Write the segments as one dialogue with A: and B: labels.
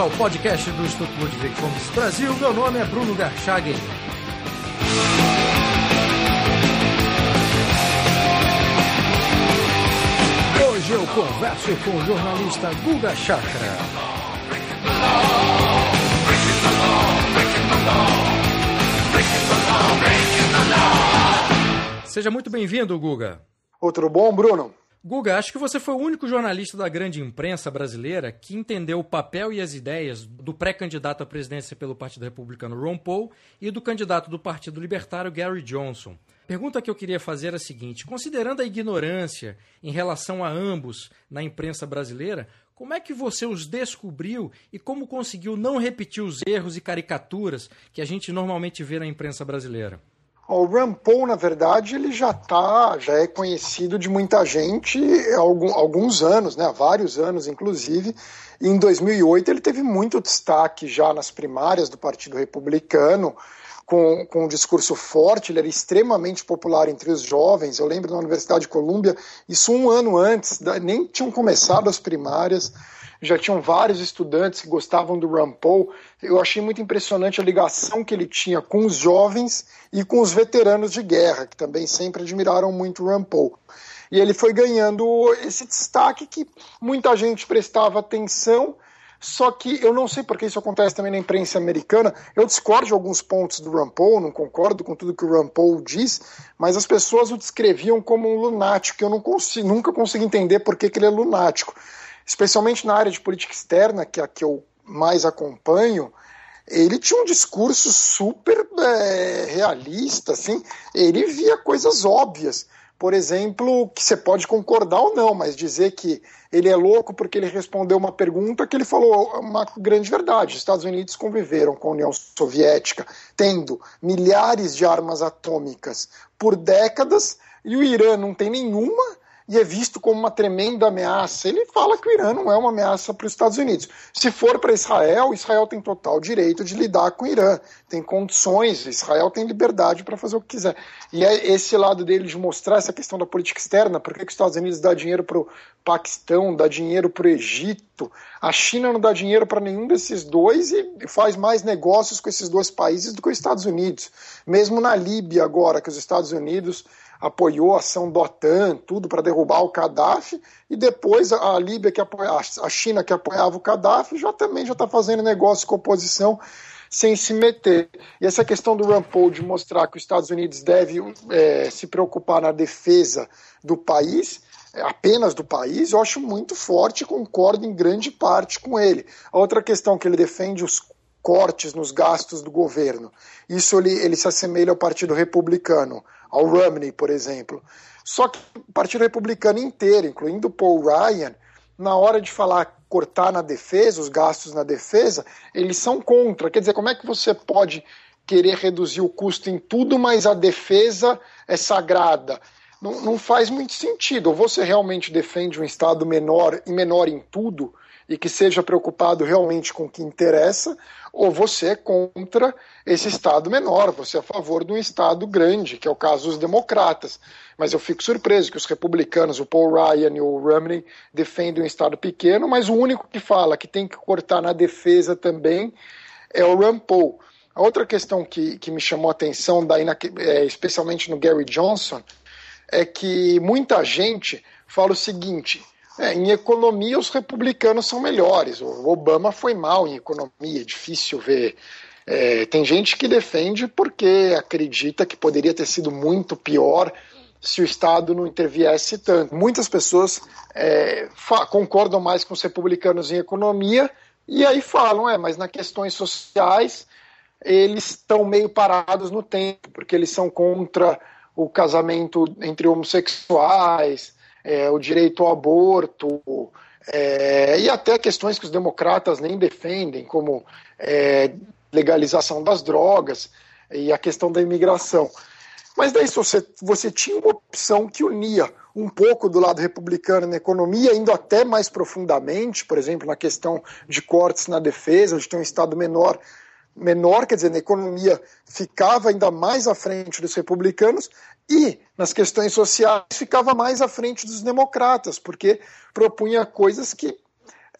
A: bem-vindos ao podcast do Instituto Ludwig Fomes Brasil. Meu nome é Bruno Garchagen. Hoje eu converso com o jornalista Guga Chakra. Seja muito bem-vindo, Guga.
B: Outro bom, Bruno?
A: Guga, acho que você foi o único jornalista da grande imprensa brasileira que entendeu o papel e as ideias do pré-candidato à presidência pelo Partido Republicano Ron Paul e do candidato do Partido Libertário Gary Johnson. Pergunta que eu queria fazer é a seguinte: considerando a ignorância em relação a ambos na imprensa brasileira, como é que você os descobriu e como conseguiu não repetir os erros e caricaturas que a gente normalmente vê na imprensa brasileira?
B: O Rand Paul, na verdade, ele já tá, já é conhecido de muita gente há alguns anos, né, há vários anos, inclusive. E em 2008 ele teve muito destaque já nas primárias do Partido Republicano, com, com um discurso forte, ele era extremamente popular entre os jovens. Eu lembro na Universidade de Colômbia, isso um ano antes, nem tinham começado as primárias já tinham vários estudantes que gostavam do Rand Paul. Eu achei muito impressionante a ligação que ele tinha com os jovens e com os veteranos de guerra, que também sempre admiraram muito o Rand Paul. E ele foi ganhando esse destaque que muita gente prestava atenção, só que eu não sei porque isso acontece também na imprensa americana. Eu discordo de alguns pontos do Rand Paul, não concordo com tudo que o Rand Paul diz, mas as pessoas o descreviam como um lunático, eu não consigo, nunca consigo entender por que, que ele é lunático especialmente na área de política externa, que é a que eu mais acompanho, ele tinha um discurso super é, realista, assim, ele via coisas óbvias. Por exemplo, que você pode concordar ou não, mas dizer que ele é louco porque ele respondeu uma pergunta que ele falou uma grande verdade. Os Estados Unidos conviveram com a União Soviética, tendo milhares de armas atômicas por décadas, e o Irã não tem nenhuma, e é visto como uma tremenda ameaça. Ele fala que o Irã não é uma ameaça para os Estados Unidos. Se for para Israel, Israel tem total direito de lidar com o Irã, tem condições, Israel tem liberdade para fazer o que quiser. E é esse lado dele de mostrar essa questão da política externa, por que os Estados Unidos dá dinheiro para o Paquistão, dá dinheiro para o Egito, a China não dá dinheiro para nenhum desses dois e faz mais negócios com esses dois países do que os Estados Unidos. Mesmo na Líbia agora, que os Estados Unidos apoiou a ação do OTAN, tudo para derrubar o Gaddafi, e depois a Líbia que apoia, a China que apoiava o Gaddafi já também já está fazendo negócio com a oposição sem se meter. E essa questão do Rand Paul de mostrar que os Estados Unidos deve é, se preocupar na defesa do país, é, apenas do país, eu acho muito forte concordo em grande parte com ele. A outra questão que ele defende os cortes nos gastos do governo. Isso ele, ele se assemelha ao Partido Republicano ao Romney, por exemplo. Só que o Partido Republicano inteiro, incluindo Paul Ryan, na hora de falar cortar na defesa, os gastos na defesa, eles são contra. Quer dizer, como é que você pode querer reduzir o custo em tudo, mas a defesa é sagrada? Não, não faz muito sentido. Ou você realmente defende um Estado menor e menor em tudo, e que seja preocupado realmente com o que interessa, ou você é contra esse Estado menor, você é a favor de um Estado grande, que é o caso dos democratas. Mas eu fico surpreso que os republicanos, o Paul Ryan e o Romney, defendem um Estado pequeno, mas o único que fala que tem que cortar na defesa também é o Rand Paul. A outra questão que, que me chamou a atenção, daí na, é, especialmente no Gary Johnson, é que muita gente fala o seguinte: é, em economia, os republicanos são melhores. O Obama foi mal em economia, é difícil ver. É, tem gente que defende porque acredita que poderia ter sido muito pior se o Estado não interviesse tanto. Muitas pessoas é, concordam mais com os republicanos em economia e aí falam, é, mas nas questões sociais eles estão meio parados no tempo, porque eles são contra o casamento entre homossexuais, é, o direito ao aborto, é, e até questões que os democratas nem defendem, como é, legalização das drogas e a questão da imigração. Mas daí você, você tinha uma opção que unia um pouco do lado republicano na economia, indo até mais profundamente, por exemplo, na questão de cortes na defesa, de ter um Estado menor menor, quer dizer, na economia ficava ainda mais à frente dos republicanos e nas questões sociais ficava mais à frente dos democratas, porque propunha coisas que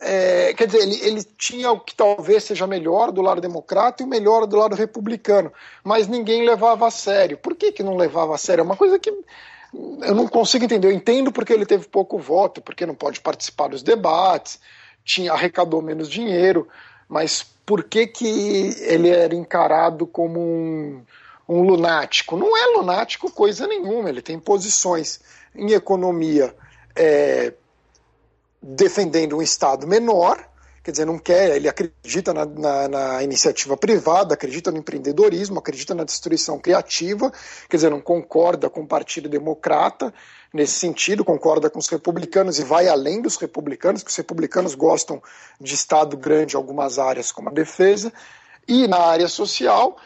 B: é, quer dizer, ele, ele tinha o que talvez seja melhor do lado democrata e o melhor do lado republicano, mas ninguém levava a sério. Por que, que não levava a sério? É uma coisa que eu não consigo entender. Eu entendo porque ele teve pouco voto, porque não pode participar dos debates, tinha arrecadou menos dinheiro, mas por que, que ele era encarado como um, um lunático? Não é lunático coisa nenhuma, ele tem posições em economia. É, defendendo um Estado menor, quer dizer, não quer, ele acredita na, na, na, iniciativa privada, acredita no empreendedorismo, acredita na destruição criativa, quer dizer, não concorda com o Partido Democrata nesse sentido, concorda com os republicanos e vai além dos republicanos, que os republicanos gostam de Estado grande em algumas áreas, como a defesa, e na área social,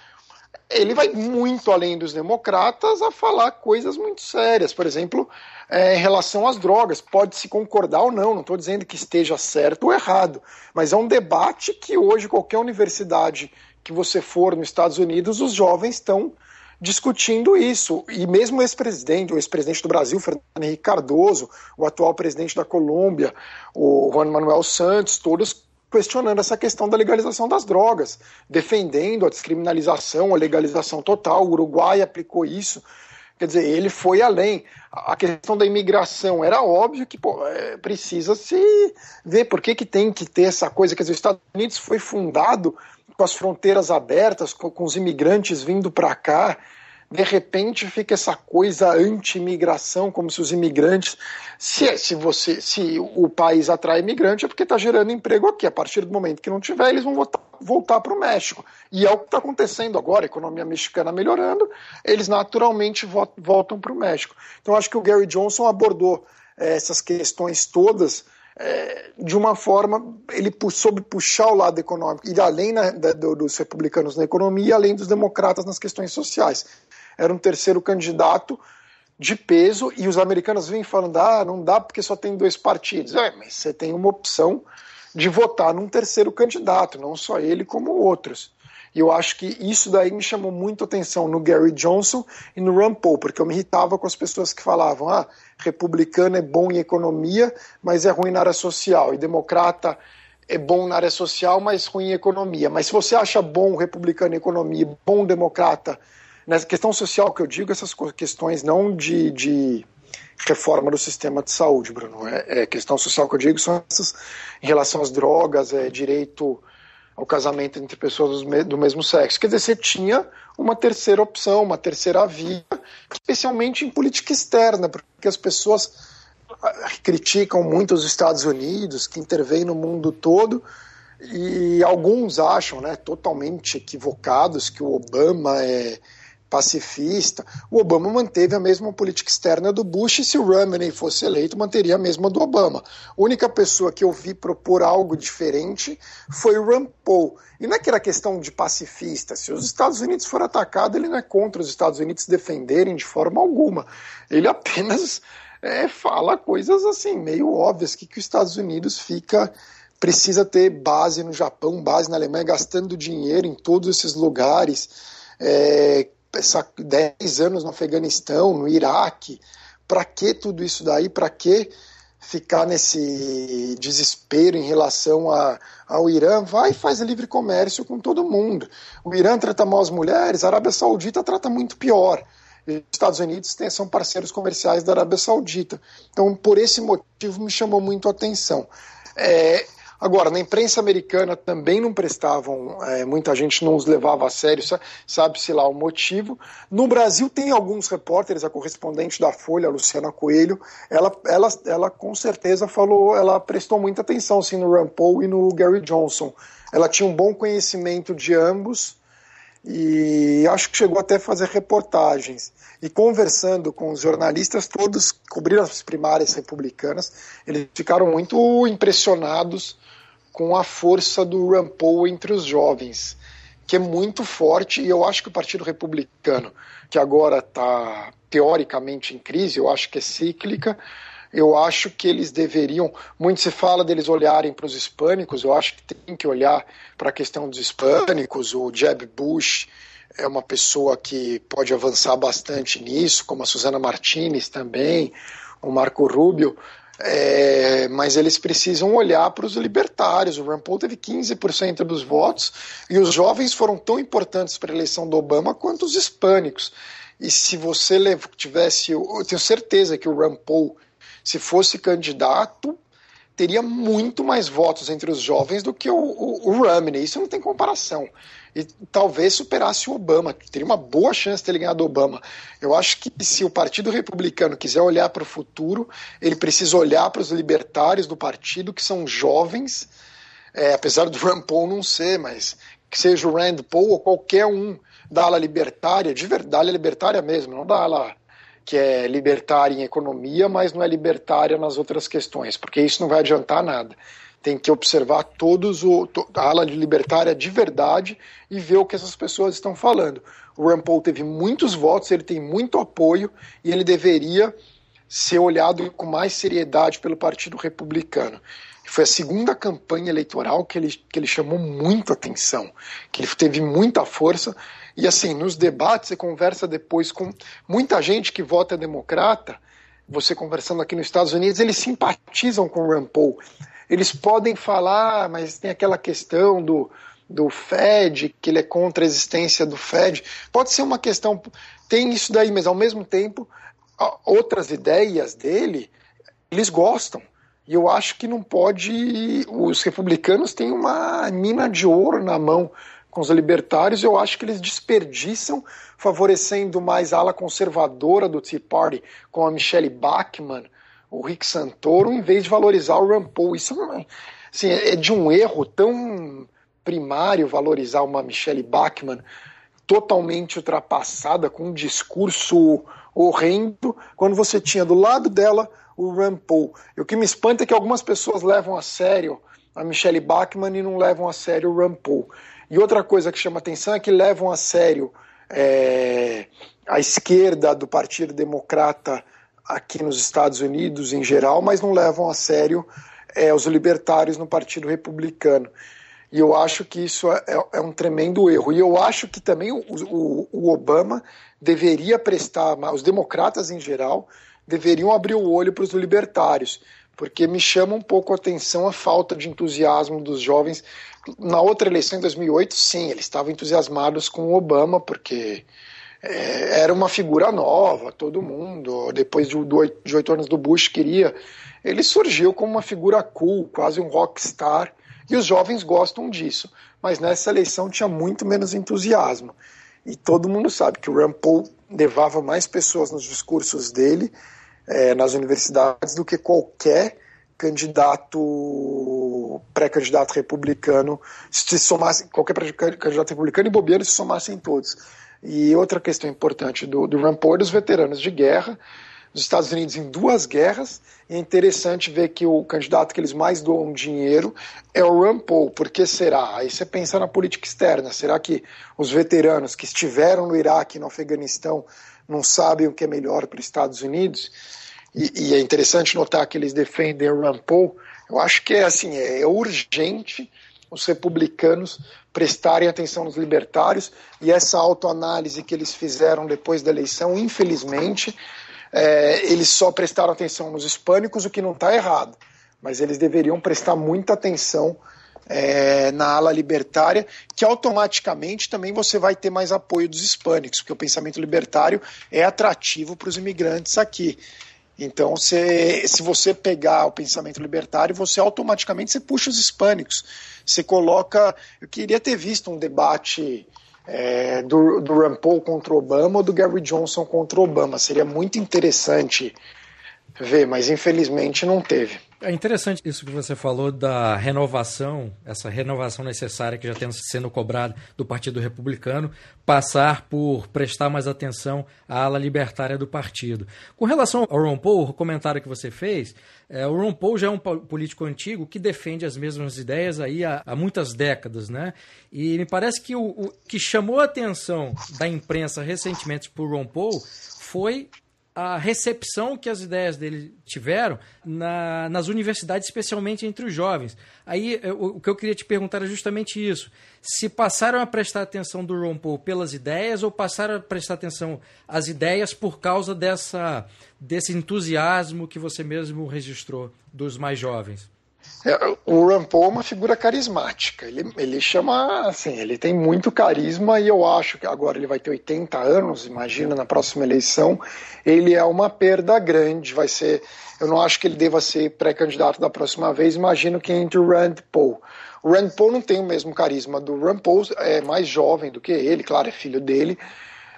B: ele vai muito além dos democratas a falar coisas muito sérias. Por exemplo, é, em relação às drogas. Pode-se concordar ou não, não estou dizendo que esteja certo ou errado, mas é um debate que hoje qualquer universidade que você for nos Estados Unidos, os jovens estão discutindo isso. E mesmo o ex-presidente, o ex-presidente do Brasil, Fernando Henrique Cardoso, o atual presidente da Colômbia, o Juan Manuel Santos, todos questionando essa questão da legalização das drogas, defendendo a descriminalização, a legalização total. O Uruguai aplicou isso. Quer dizer, ele foi além. A questão da imigração era óbvio que pô, é, precisa se ver por que, que tem que ter essa coisa. Quer dizer, os Estados Unidos foi fundado com as fronteiras abertas, com, com os imigrantes vindo para cá de repente fica essa coisa anti-imigração, como se os imigrantes, se, se você, se o país atrai imigrante é porque está gerando emprego aqui. A partir do momento que não tiver, eles vão voltar, voltar para o México. E é o que está acontecendo agora, a economia mexicana melhorando, eles naturalmente voltam para o México. Então acho que o Gary Johnson abordou é, essas questões todas é, de uma forma, ele soube puxar o lado econômico, e além na, da, dos republicanos na economia, e além dos democratas nas questões sociais era um terceiro candidato de peso e os americanos vêm falando: ah, não dá porque só tem dois partidos. É, mas você tem uma opção de votar num terceiro candidato, não só ele, como outros. E eu acho que isso daí me chamou muito atenção no Gary Johnson e no Ron Paul, porque eu me irritava com as pessoas que falavam: ah, republicano é bom em economia, mas é ruim na área social, e democrata é bom na área social, mas ruim em economia. Mas se você acha bom republicano em economia, bom democrata Nessa questão social que eu digo, essas questões não de, de reforma do sistema de saúde, Bruno. É, é, questão social que eu digo são essas em relação às drogas, é direito ao casamento entre pessoas do mesmo sexo. Quer dizer, você tinha uma terceira opção, uma terceira via, especialmente em política externa, porque as pessoas ah, criticam muito os Estados Unidos, que intervêm no mundo todo, e alguns acham, né, totalmente equivocados, que o Obama é pacifista, o Obama manteve a mesma política externa do Bush e se o Romney fosse eleito, manteria a mesma do Obama. A única pessoa que eu vi propor algo diferente foi o Rand Paul. E não é que era questão de pacifista. Se os Estados Unidos for atacado, ele não é contra os Estados Unidos defenderem de forma alguma. Ele apenas é, fala coisas assim, meio óbvias, que, que os Estados Unidos fica precisa ter base no Japão, base na Alemanha, gastando dinheiro em todos esses lugares, é, 10 anos no Afeganistão, no Iraque. Para que tudo isso daí? Para que ficar nesse desespero em relação a, ao Irã? Vai e faz livre comércio com todo mundo. O Irã trata mal as mulheres, a Arábia Saudita trata muito pior. Os Estados Unidos são parceiros comerciais da Arábia Saudita. Então, por esse motivo, me chamou muito a atenção. É, Agora, na imprensa americana também não prestavam, é, muita gente não os levava a sério, sabe-se lá o motivo. No Brasil tem alguns repórteres, a correspondente da Folha, Luciana Coelho, ela, ela, ela com certeza falou, ela prestou muita atenção sim, no Rand Paul e no Gary Johnson. Ela tinha um bom conhecimento de ambos e acho que chegou até a fazer reportagens. E conversando com os jornalistas, todos cobriram as primárias republicanas, eles ficaram muito impressionados com a força do Rand Paul entre os jovens, que é muito forte, e eu acho que o Partido Republicano, que agora está teoricamente em crise, eu acho que é cíclica, eu acho que eles deveriam, muito se fala deles olharem para os hispânicos, eu acho que tem que olhar para a questão dos hispânicos, o Jeb Bush é uma pessoa que pode avançar bastante nisso, como a Susana Martinez também, o Marco Rubio, É, mas eles precisam olhar para os libertários. O Rand teve 15% dos votos e os jovens foram tão importantes para a eleição do Obama quanto os hispânicos. E se você tivesse, eu tenho certeza que o Rand se fosse candidato, teria muito mais votos entre os jovens do que o, o, o Romney. Isso não tem comparação. E talvez superasse o Obama, teria uma boa chance de ter ganhado o Obama. Eu acho que se o Partido Republicano quiser olhar para o futuro, ele precisa olhar para os libertários do partido, que são jovens, é, apesar do Rand Paul não ser, mas que seja o Rand Paul ou qualquer um da ala libertária, de verdade, libertária mesmo, não da ala que é libertária em economia, mas não é libertária nas outras questões, porque isso não vai adiantar nada. Tem que observar todos o, a ala libertária de verdade e ver o que essas pessoas estão falando. O Rand teve muitos votos, ele tem muito apoio e ele deveria ser olhado com mais seriedade pelo Partido Republicano. Foi a segunda campanha eleitoral que ele, que ele chamou muito atenção, que ele teve muita força e assim, nos debates, você conversa depois com muita gente que vota democrata, você conversando aqui nos Estados Unidos, eles simpatizam com o Rand Paul. Eles podem falar, mas tem aquela questão do, do Fed, que ele é contra a existência do Fed. Pode ser uma questão, tem isso daí, mas ao mesmo tempo, outras ideias dele, eles gostam. E eu acho que não pode. Os republicanos têm uma mina de ouro na mão com os libertários, eu acho que eles desperdiçam, favorecendo mais a ala conservadora do Tea Party, com a Michelle Bachmann, o Rick Santoro, em vez de valorizar o Rand Paul. Isso é, assim, é de um erro tão primário valorizar uma Michelle Bachmann totalmente ultrapassada, com um discurso horrendo, quando você tinha do lado dela o Rand Paul. E o que me espanta é que algumas pessoas levam a sério a Michelle Bachmann e não levam a sério o Rand Paul. E outra coisa que chama atenção é que levam a sério é, a esquerda do Partido Democrata aqui nos Estados Unidos em geral, mas não levam a sério é, os libertários no Partido Republicano. E eu acho que isso é, é, um tremendo erro. E eu acho que também o, o, o Obama deveria prestar, os democratas em geral, deveriam abrir o olho para os libertários, porque me chama um pouco a atenção a falta de entusiasmo dos jovens na outra eleição, em 2008, sim, eles estavam entusiasmados com o Obama, porque é, era uma figura nova, todo mundo, depois de, de oito anos do Bush, queria. Ele surgiu como uma figura cool, quase um rockstar, e os jovens gostam disso. Mas nessa eleição tinha muito menos entusiasmo. E todo mundo sabe que o Rand levava mais pessoas nos discursos dele, é, nas universidades, do que qualquer candidato, pré-candidato republicano, se somasse, qualquer candidato republicano e bobeiro se somassem todos. E outra questão importante do, do Rand Paul é dos veteranos de guerra, os Estados Unidos em duas guerras, e é interessante ver que o candidato que eles mais doam dinheiro é o Rand Paul. Por que será? Aí você pensa na política externa. Será que os veteranos que estiveram no Iraque no Afeganistão não sabem o que é melhor para os Estados Unidos? e, e, é interessante notar que eles defendem o Rand Paul, eu acho que é assim, é, é urgente os republicanos prestarem atenção nos libertários e essa autoanálise que eles fizeram depois da eleição, infelizmente, é, eles só prestaram atenção nos hispânicos, o que não está errado, mas eles deveriam prestar muita atenção é, na ala libertária, que automaticamente também você vai ter mais apoio dos hispânicos, porque o pensamento libertário é atrativo para os imigrantes aqui. Então, se, se você pegar o pensamento libertário, você automaticamente você puxa os hispânicos. Você coloca. Eu queria ter visto um debate é, do, do Rand contra Obama ou do Gary Johnson contra Obama. Seria muito interessante ver, mas infelizmente não teve.
A: É interessante isso que você falou da renovação, essa renovação necessária que já tem sendo cobrada do Partido Republicano, passar por prestar mais atenção à ala libertária do partido. Com relação ao Ron Paul, o comentário que você fez, é, o Ron Paul já é um político antigo que defende as mesmas ideias aí há, há muitas décadas, né? E me parece que o, o que chamou a atenção da imprensa recentemente por Ron Paul foi a recepção que as ideias dele tiveram na, nas universidades, especialmente entre os jovens. Aí o, o, que eu queria te perguntar é justamente isso: se passaram a prestar atenção do Ron Paul pelas ideias ou passaram a prestar atenção às ideias por causa dessa, desse entusiasmo que você mesmo registrou dos mais jovens?
B: É, o Ron Paul é uma figura carismática. Ele, ele chama, assim, ele tem muito carisma e eu acho que agora ele vai ter 80 anos, imagina, na próxima eleição. Ele é uma perda grande, vai ser. Eu não acho que ele deva ser pré-candidato da próxima vez, imagino que entre o Rand Paul. O Rand Paul não tem o mesmo carisma do Rand Paul, é mais jovem do que ele, claro, é filho dele,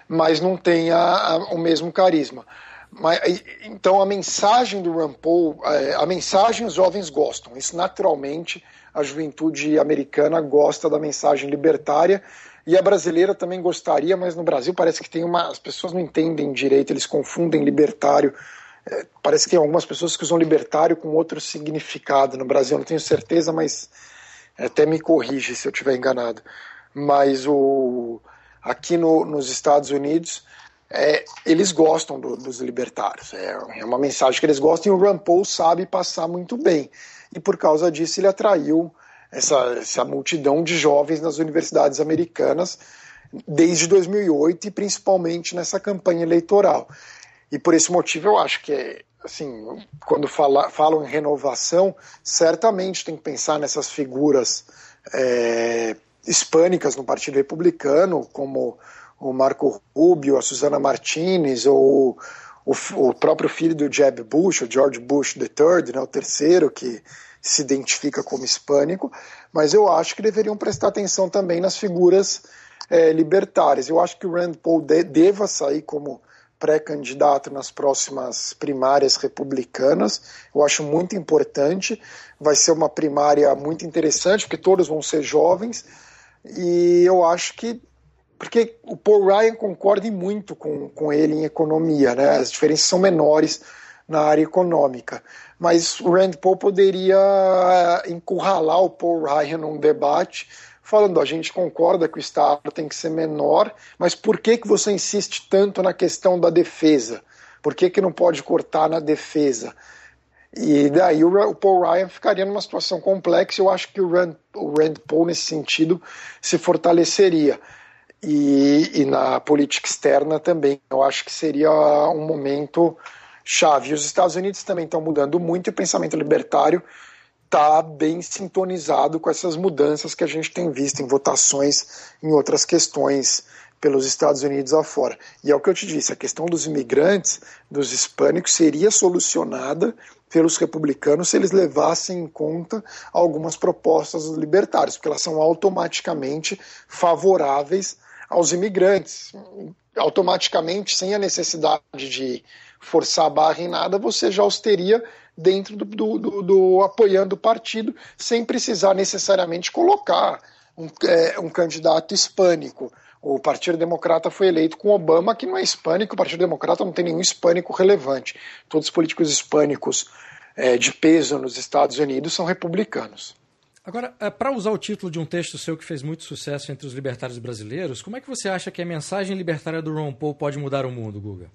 B: mas não tem a, a, o mesmo carisma. Mas, então a mensagem do Rand Paul, é, a mensagem os jovens gostam. Isso naturalmente a juventude americana gosta da mensagem libertária e a brasileira também gostaria, mas no Brasil parece que tem uma, as pessoas não entendem direito, eles confundem libertário. É, parece que tem algumas pessoas que usam libertário com outro significado no Brasil. Não tenho certeza, mas até me corrige se eu estiver enganado. Mas o aqui no, nos Estados Unidos é, eles gostam do, dos libertários. É, é, uma mensagem que eles gostam e o Rand Paul sabe passar muito bem. E por causa disso ele atraiu essa, essa multidão de jovens nas universidades americanas desde 2008 e principalmente nessa campanha eleitoral. E por esse motivo eu acho que, assim, quando fala, falam em renovação, certamente tem que pensar nessas figuras é, hispânicas no Partido Republicano, como o Marco Rubio, a Susana Martinez, ou o, o, próprio filho do Jeb Bush, o George Bush III, né, o terceiro que se identifica como hispânico, mas eu acho que deveriam prestar atenção também nas figuras é, libertárias. Eu acho que o Rand Paul de, deva sair como pré-candidato nas próximas primárias republicanas. Eu acho muito importante. Vai ser uma primária muito interessante, porque todos vão ser jovens. E eu acho que porque o Paul Ryan concorda muito com, com ele em economia, né? as diferenças são menores na área econômica. Mas o Rand Paul poderia encurralar o Paul Ryan num debate, falando: a gente concorda que o Estado tem que ser menor, mas por que, que você insiste tanto na questão da defesa? Por que, que não pode cortar na defesa? E daí o, Paul Ryan ficaria numa situação complexa. Eu acho que o Rand, o Rand Paul, nesse sentido, se fortaleceria e, e na política externa também. Eu acho que seria um momento chave. Os Estados Unidos também estão mudando muito e o pensamento libertário está bem sintonizado com essas mudanças que a gente tem visto em votações em outras questões pelos Estados Unidos afora. E é o que eu te disse, a questão dos imigrantes, dos hispânicos, seria solucionada pelos republicanos se eles levassem em conta algumas propostas dos libertários, porque elas são automaticamente favoráveis aos imigrantes. Automaticamente, sem a necessidade de forçar a barra em nada, você já os teria dentro do, do, do, do apoiando o partido, sem precisar necessariamente colocar um, é, um candidato hispânico. O Partido Democrata foi eleito com Obama, que não é hispânico, o Partido Democrata não tem nenhum hispânico relevante. Todos os políticos hispânicos é, de peso nos Estados Unidos são republicanos.
A: Agora, é, para usar o título de um texto seu que fez muito sucesso entre os libertários brasileiros, como é que você acha que a mensagem libertária do Ron Paul pode mudar o mundo, Guga?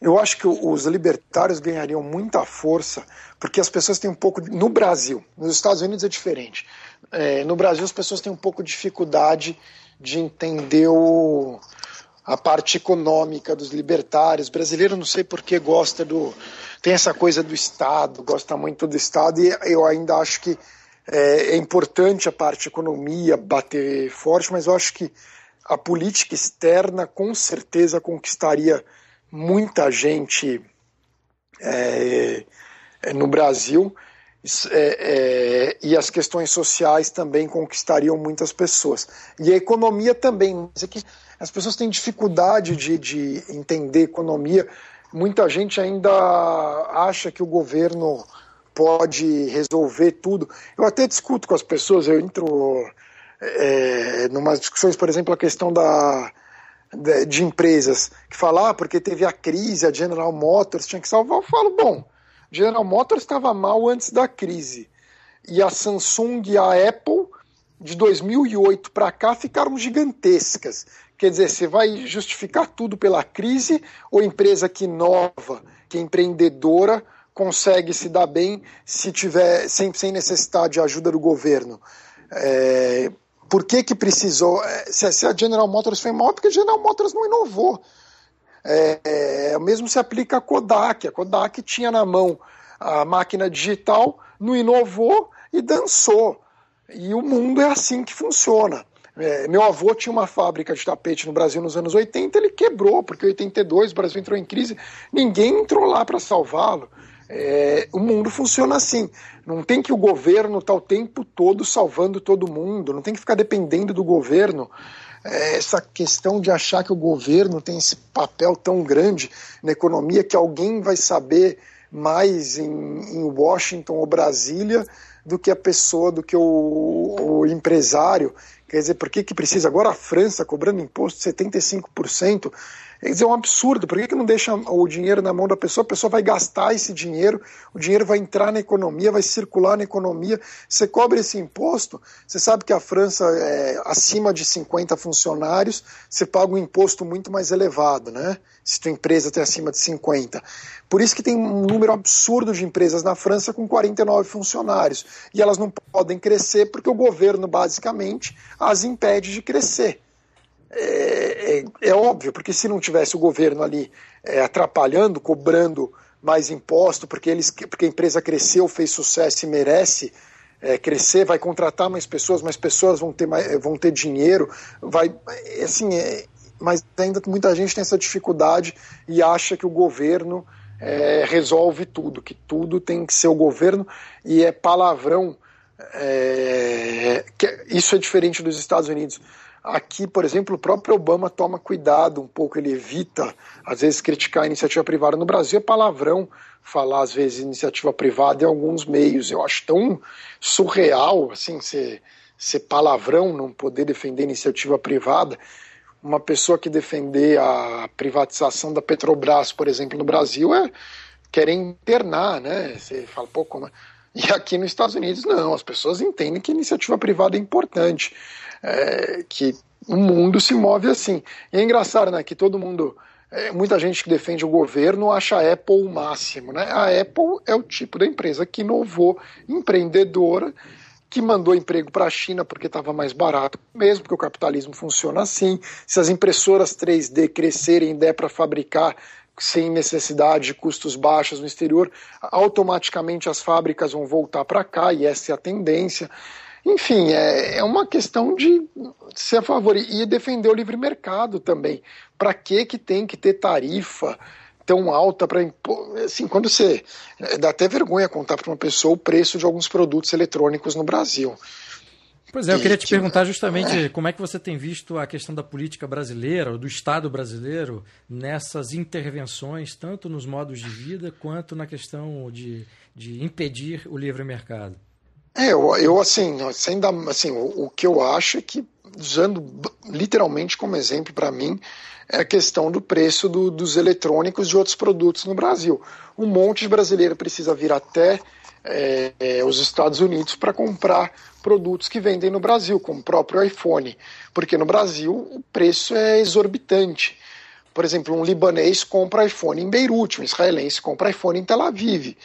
B: Eu acho que os libertários ganhariam muita força, porque as pessoas têm um pouco. No Brasil, nos Estados Unidos é diferente. É, no Brasil, as pessoas têm um pouco de dificuldade de entender o, a parte econômica dos libertários. Brasileiro, não sei por que, gosta do. tem essa coisa do Estado, gosta muito do Estado, e eu ainda acho que é, é importante a parte economia bater forte, mas eu acho que a política externa com certeza conquistaria muita gente é, é no Brasil é, é, e as questões sociais também conquistariam muitas pessoas. E a economia também. É as pessoas têm dificuldade de, de entender economia. Muita gente ainda acha que o governo pode resolver tudo. Eu até discuto com as pessoas, eu entro é, discussões, por exemplo, a questão da, de, de empresas, que falar ah, porque teve a crise, a General Motors tinha que salvar. Eu falo, bom, General Motors estava mal antes da crise. E a Samsung e a Apple de 2008 para cá ficaram gigantescas. Quer dizer, você vai justificar tudo pela crise ou empresa que inova, que é empreendedora, consegue se dar bem se tiver sem, sem necessidade de ajuda do governo? É, por que, que precisou? É, se a General Motors foi mal, é porque a General Motors não inovou. É, é, mesmo se aplica a Kodak. A Kodak tinha na mão a máquina digital, não inovou e dançou. E o mundo é assim que funciona. É, meu avô tinha uma fábrica de tapete no Brasil nos anos 80, ele quebrou, porque em 82 o Brasil entrou em crise, ninguém entrou lá para salvá-lo. É, o mundo funciona assim. Não tem que o governo estar tá o tempo todo salvando todo mundo, não tem que ficar dependendo do governo. É, essa questão de achar que o governo tem esse papel tão grande na economia que alguém vai saber mais em, em Washington ou Brasília do que a pessoa, do que o, o empresário. Quer dizer, por que, que precisa? Agora a França cobrando imposto de 75%. Quer dizer, é um absurdo. Por que, que não deixa o dinheiro na mão da pessoa? A pessoa vai gastar esse dinheiro, o dinheiro vai entrar na economia, vai circular na economia. Você cobra esse imposto, você sabe que a França é acima de 50 funcionários, você paga um imposto muito mais elevado, né? Se tua empresa tem acima de 50. Por isso que tem um número absurdo de empresas na França com 49 funcionários. E elas não podem crescer porque o governo, basicamente, as impede de crescer. É, é, é, óbvio, porque se não tivesse o governo ali é, atrapalhando, cobrando mais imposto, porque, eles, porque a empresa cresceu, fez sucesso e merece é, crescer, vai contratar mais pessoas, mais pessoas vão ter, mais, vão ter dinheiro, vai é, assim, é, mas ainda muita gente tem essa dificuldade e acha que o governo é, resolve tudo, que tudo tem que ser o governo e é palavrão. É, isso é diferente dos Estados Unidos. Aqui, por exemplo, o próprio Obama toma cuidado um pouco, ele evita, às vezes, criticar a iniciativa privada. No Brasil é palavrão falar, às vezes, iniciativa privada em alguns meios. Eu acho tão surreal, assim, ser, ser palavrão, não poder defender iniciativa privada. Uma pessoa que defender a privatização da Petrobras, por exemplo, no Brasil, é querer internar, né? Você fala, pô, como é? E aqui nos Estados Unidos, não, as pessoas entendem que iniciativa privada é importante é, que o mundo se move assim. E é engraçado, né, que todo mundo, é, muita gente que defende o governo acha a Apple o máximo, né? A Apple é o tipo da empresa que inovou, empreendedora, que mandou emprego para a China porque estava mais barato, mesmo porque o capitalismo funciona assim. Se as impressoras 3D crescerem e der para fabricar sem necessidade de custos baixos no exterior, automaticamente as fábricas vão voltar para cá e essa é a tendência. Enfim, é, é uma questão de ser a favor e defender o livre mercado também. Para que que tem que ter tarifa tão alta para impor? Assim, quando você é, dá até vergonha contar para uma pessoa o preço de alguns produtos eletrônicos no Brasil.
A: Pois é, eu queria te perguntar justamente como é que você tem visto a questão da política brasileira, do Estado brasileiro, nessas intervenções, tanto nos modos de vida quanto na questão de, de impedir o livre mercado.
B: É, eu, eu assim, sem dar, assim o, o, que eu acho é que, usando literalmente como exemplo para mim, é a questão do preço do, dos eletrônicos de outros produtos no Brasil. Um monte de brasileiro precisa vir até é, é, os Estados Unidos para comprar produtos que vendem no Brasil, como o próprio iPhone, porque no Brasil o preço é exorbitante. Por exemplo, um libanês compra iPhone em Beirute, um israelense compra iPhone em Tel Aviv.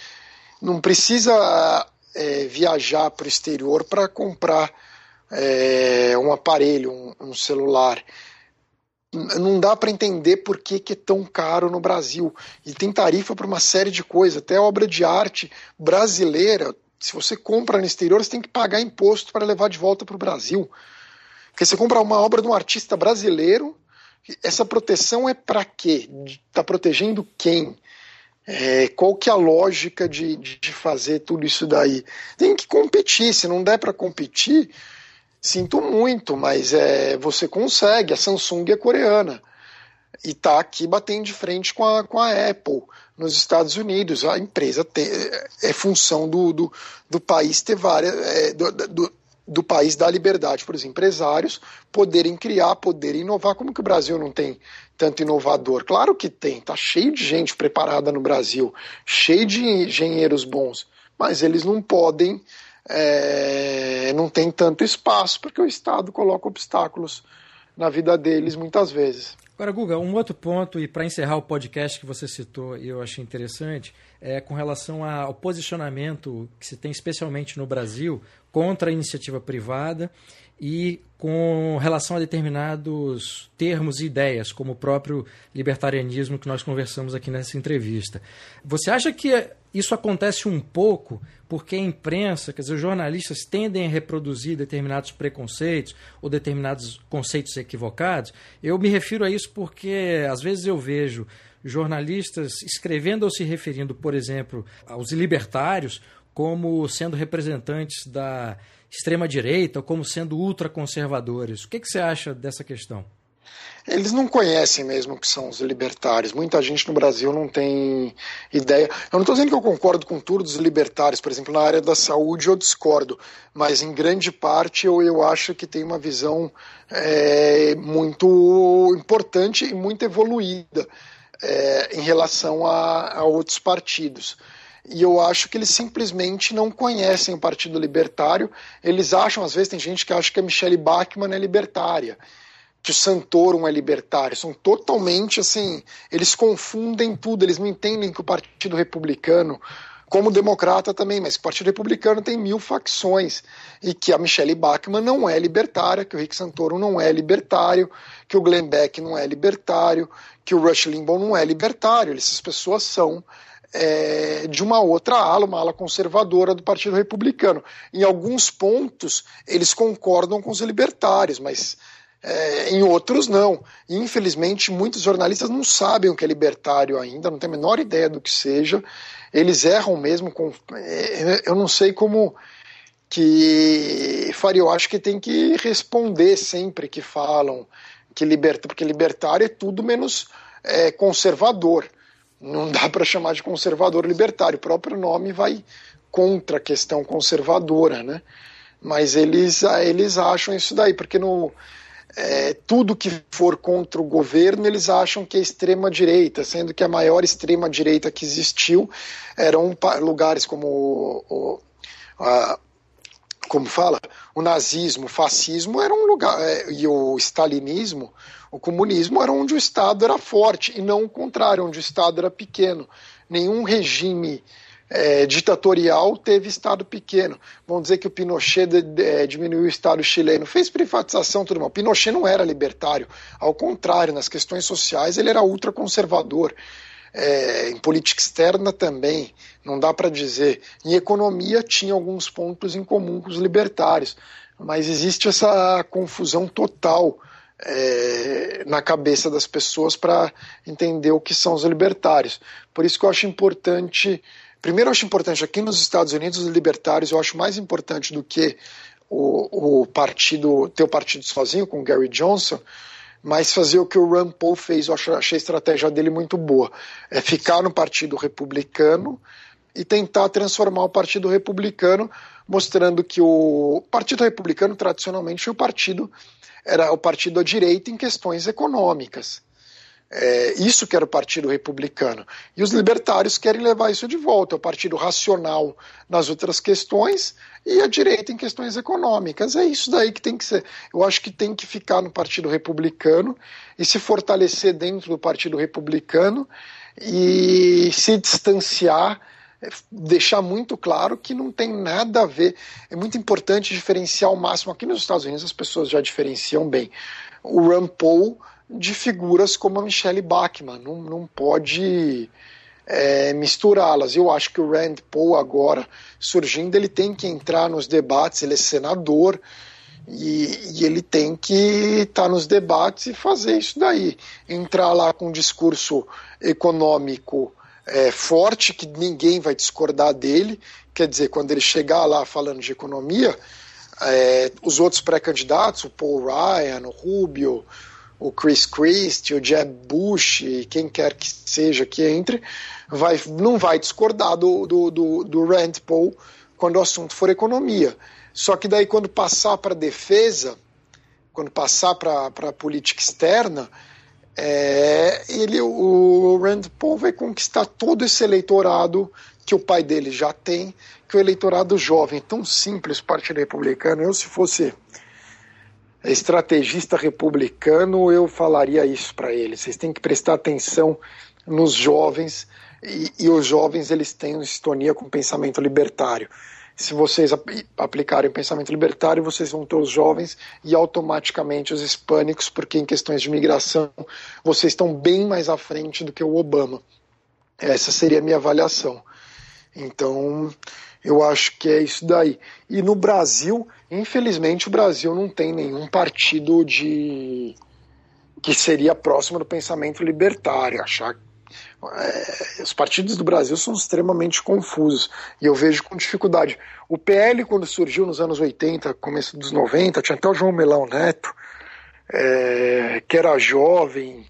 B: Não precisa é, viajar para o exterior para comprar é, um aparelho, um, um, celular. Não dá para entender por que, que é tão caro no Brasil. E tem tarifa para uma série de coisas, até obra de arte brasileira. Se você compra no exterior, você tem que pagar imposto para levar de volta para o Brasil. Porque você compra uma obra de um artista brasileiro, essa proteção é para quê? Está protegendo quem? É, qual que é a lógica de, de fazer tudo isso daí? Tem que competir, se não der para competir, sinto muito, mas é, você consegue. A Samsung é coreana e está aqui batendo de frente com a, com a Apple nos Estados Unidos. A empresa tem, é função do, do, do país ter várias. É, do, do, do país da liberdade para os empresários poderem criar, poderem inovar. Como que o Brasil não tem tanto inovador? Claro que tem, tá cheio de gente preparada no Brasil, cheio de engenheiros bons, mas eles não podem é, não tem tanto espaço, porque o Estado coloca obstáculos na vida deles muitas vezes.
A: Agora, Guga, um outro ponto, e para encerrar o podcast que você citou e eu achei interessante, é com relação ao posicionamento que se tem especialmente no Brasil contra a iniciativa privada e com relação a determinados termos e ideias, como o próprio libertarianismo que nós conversamos aqui nessa entrevista. Você acha que isso acontece um pouco porque a imprensa, quer dizer, os jornalistas tendem a reproduzir determinados preconceitos ou determinados conceitos equivocados? Eu me refiro a isso porque às vezes eu vejo jornalistas escrevendo ou se referindo, por exemplo, aos libertários como sendo representantes da extrema-direita ou como sendo ultraconservadores. O que, que você acha dessa questão?
B: Eles não conhecem mesmo o que são os libertários. Muita gente no Brasil não tem ideia. Eu não estou dizendo que eu concordo com tudo dos libertários, por exemplo, na área da saúde eu discordo, mas em grande parte eu, eu acho que tem uma visão é, muito importante e muito evoluída é, em relação a, a outros partidos e eu acho que eles simplesmente não conhecem o Partido Libertário. Eles acham, às vezes, tem gente que acha que a Michelle Bachmann é libertária, que o Santorum é libertário. São totalmente assim. Eles confundem tudo, eles não entendem que o Partido Republicano. Como democrata também, mas o Partido Republicano tem mil facções e que a Michelle Bachmann não é libertária, que o Rick Santorum não é libertário, que o Glenn Beck não é libertário, que o Rush Limbaugh não é libertário. Essas pessoas são é, de uma outra ala, uma ala conservadora do Partido Republicano. Em alguns pontos, eles concordam com os libertários, mas é, em outros não. E, infelizmente, muitos jornalistas não sabem o que é libertário ainda, não têm a menor ideia do que seja. Eles erram mesmo com. É, eu não sei como que faria, eu acho que tem que responder sempre que falam que liberta, porque libertário é tudo menos é, conservador não dá para chamar de conservador libertário. O próprio nome vai contra a questão conservadora, né? Mas eles, eles acham isso daí, porque no, é, tudo que for contra o governo eles acham que é extrema direita, sendo que a maior extrema direita que existiu eram lugares como o, o a, como fala, o nazismo, o fascismo era um lugar é, e o stalinismo o comunismo era onde o Estado era forte e não o contrário, onde o Estado era pequeno. Nenhum regime é, ditatorial teve Estado pequeno. Vão dizer que o Pinochet de, de, é, diminuiu o Estado chileno, fez privatização, tudo mal. Pinochet não era libertário, ao contrário, nas questões sociais ele era ultraconservador. É, em política externa também, não dá para dizer. Em economia tinha alguns pontos em comum com os libertários, mas existe essa confusão total é, na cabeça das pessoas para entender o que são os libertários. Por isso que eu acho importante. Primeiro, eu acho importante aqui nos Estados Unidos, os libertários, eu acho mais importante do que o, o partido, ter o partido sozinho com o Gary Johnson, mas fazer o que o Rand Paul fez, eu achei a estratégia dele muito boa. É ficar no Partido Republicano e tentar transformar o Partido Republicano, mostrando que o Partido Republicano tradicionalmente foi o partido era o partido à direita em questões econômicas. É, isso que era o Partido Republicano. E os libertários querem levar isso de volta, o partido racional nas outras questões e a direita em questões econômicas. É isso daí que tem que ser. Eu acho que tem que ficar no Partido Republicano e se fortalecer dentro do Partido Republicano e se distanciar é, deixar muito claro que não tem nada a ver. É muito importante diferenciar ao máximo. Aqui nos Estados Unidos as pessoas já diferenciam bem o Rand Paul de figuras como a Michelle Bachmann. Não, não pode é, misturá-las. Eu acho que o Rand Paul agora surgindo, ele tem que entrar nos debates, ele é senador. E, e, ele tem que estar tá nos debates e fazer isso daí. Entrar lá com um discurso econômico é, forte, que ninguém vai discordar dele. Quer dizer, quando ele chegar lá falando de economia, é, os outros pré-candidatos, o Paul Ryan, o Rubio, o Chris Christie, o Jeb Bush, quem quer que seja que entre, vai, não vai discordar do, do, do, do Rand Paul quando o assunto for economia. Só que daí, quando passar para defesa, quando passar para a política externa, é, ele, o Rand Paul vai conquistar todo esse eleitorado que o pai dele já tem, que o eleitorado jovem, tão simples Partido Republicano, eu se fosse estrategista republicano, eu falaria isso para eles. Vocês têm que prestar atenção nos jovens e, e os jovens eles têm sintonia com o pensamento libertário. Se vocês aplicarem o pensamento libertário, vocês vão ter os jovens e automaticamente os hispânicos, porque em questões de migração vocês estão bem mais à frente do que o Obama. Essa seria a minha avaliação. Então, eu acho que é isso daí. E no Brasil, infelizmente, o Brasil não tem nenhum partido de que seria próximo do pensamento libertário. Achar é, os partidos do Brasil são extremamente confusos e eu vejo com dificuldade. O PL, quando surgiu nos anos 80, começo dos 90, tinha até o João Melão Neto, é, que era jovem.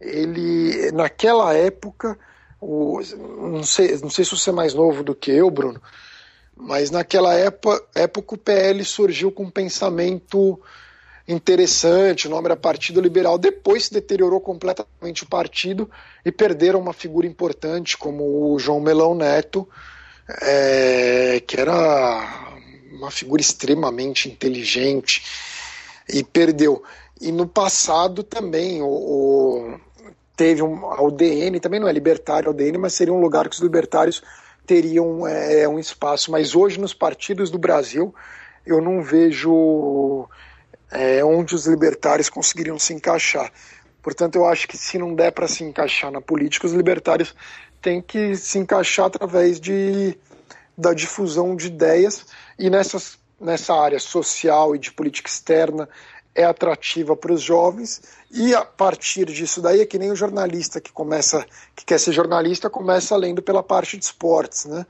B: Ele, naquela época, o, não, sei, não sei se você é mais novo do que eu, Bruno, mas naquela época, época o PL surgiu com um pensamento interessante, o nome era Partido Liberal. Depois se deteriorou completamente o partido e perderam uma figura importante como o João Melão Neto, é, que era uma figura extremamente inteligente e perdeu. E no passado também o, o teve um, a UDN, também não é libertário a UDN, mas seria um lugar que os libertários teriam é, um espaço. Mas hoje, nos partidos do Brasil, eu não vejo é, onde os libertários conseguiriam se encaixar. Portanto, eu acho que se não der para se encaixar na política, os libertários têm que se encaixar através de, da difusão de ideias e nessas, nessa área social e de política externa é atrativa para os jovens e a partir disso daí é que nem o jornalista que começa que quer ser jornalista começa lendo pela parte de esportes, né?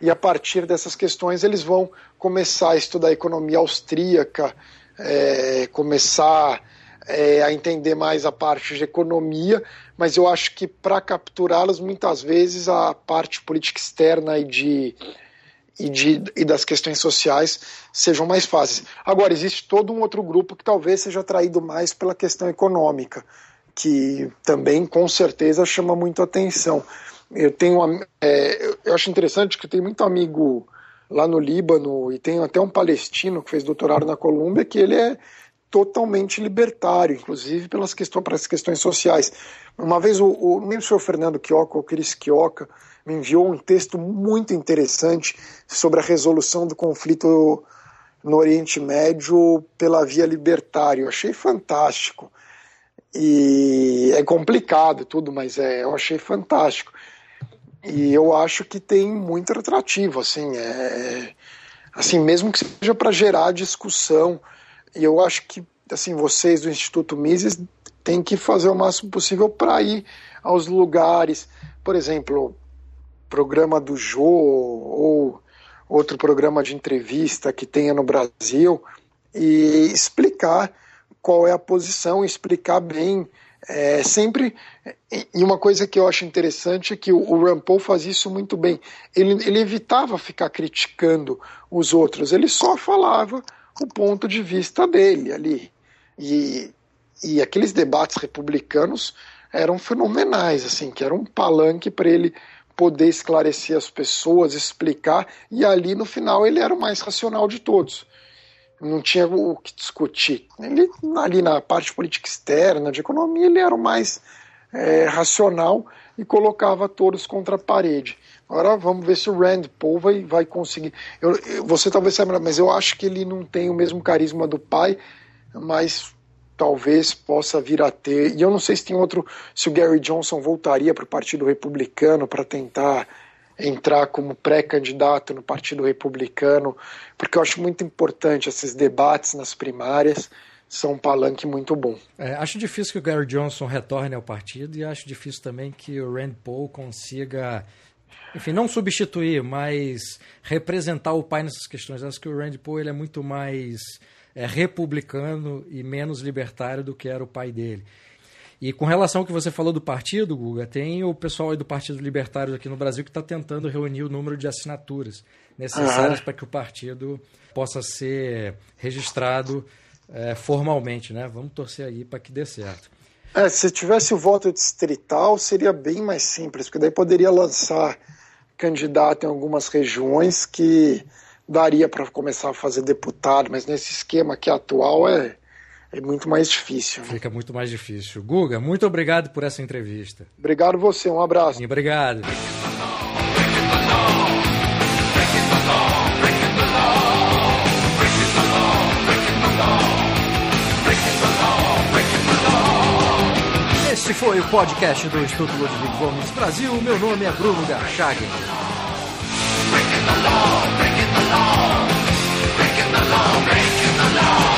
B: E a partir dessas questões eles vão começar a estudar economia austríaca, é, começar é, a entender mais a parte de economia, mas eu acho que para capturá-los muitas vezes a parte política externa e de e, de, e das questões sociais sejam mais fáceis. Agora, existe todo um outro grupo que talvez seja atraído mais pela questão econômica, que também com certeza chama muito atenção. Eu tenho é, eu acho interessante que tenho muito amigo lá no Líbano e tenho até um palestino que fez doutorado na Colômbia que ele é totalmente libertário, inclusive pelas questões, para as questões sociais. Uma vez o, o foi o Fernando Quioca ou Cris Quioca, me enviou um texto muito interessante sobre a resolução do conflito no Oriente Médio pela via libertária. Eu achei fantástico. E é complicado tudo, mas é, eu achei fantástico. E eu acho que tem muito atrativo, assim, é, assim mesmo que seja para gerar discussão. E eu acho que assim vocês do Instituto Mises têm que fazer o máximo possível para ir aos lugares, por exemplo, programa do Jô ou outro programa de entrevista que tenha no Brasil e explicar qual é a posição, explicar bem. É, sempre. E uma coisa que eu acho interessante é que o, Paul faz isso muito bem. Ele, ele evitava ficar criticando os outros, ele só falava o ponto de vista dele ali. E, e aqueles debates republicanos eram fenomenais, assim, que era um palanque para ele poder esclarecer as pessoas, explicar, e ali no final ele era o mais racional de todos. Não tinha o que discutir. Ele, ali na parte política externa, de economia, ele era o mais é, racional e colocava todos contra a parede. Agora vamos ver se o Rand Paul vai, vai conseguir. Eu, você talvez saiba, mas eu acho que ele não tem o mesmo carisma do pai, mas talvez possa vir a ter. E eu não sei se tem outro, se o Gary Johnson voltaria para o Partido Republicano para tentar entrar como pré-candidato no Partido Republicano, porque eu acho muito importante esses debates nas primárias. São um palanque muito bom.
A: É, acho difícil que o Gary Johnson retorne ao partido e acho difícil também que o Rand Paul consiga enfim, não substituir, mas representar o pai nessas questões. Acho que o Rand Paul ele é muito mais é, republicano e menos libertário do que era o pai dele. E com relação ao que você falou do partido, Guga, tem o pessoal aí do Partido Libertário aqui no Brasil que está tentando reunir o número de assinaturas necessárias uhum. para que o partido possa ser registrado é, formalmente, né? Vamos torcer aí para que dê certo.
B: É, se tivesse o voto distrital, seria bem mais simples, porque daí poderia lançar candidato em algumas regiões que daria para começar a fazer deputado, mas nesse esquema que é atual é, é muito mais difícil.
A: Né? Fica muito mais difícil. Guga, muito obrigado por essa entrevista.
B: Obrigado você, um abraço.
A: Obrigado. Esse foi o podcast do Instituto Ludwig Gomes Brasil. Meu nome é Bruno Garchagen. law, the law.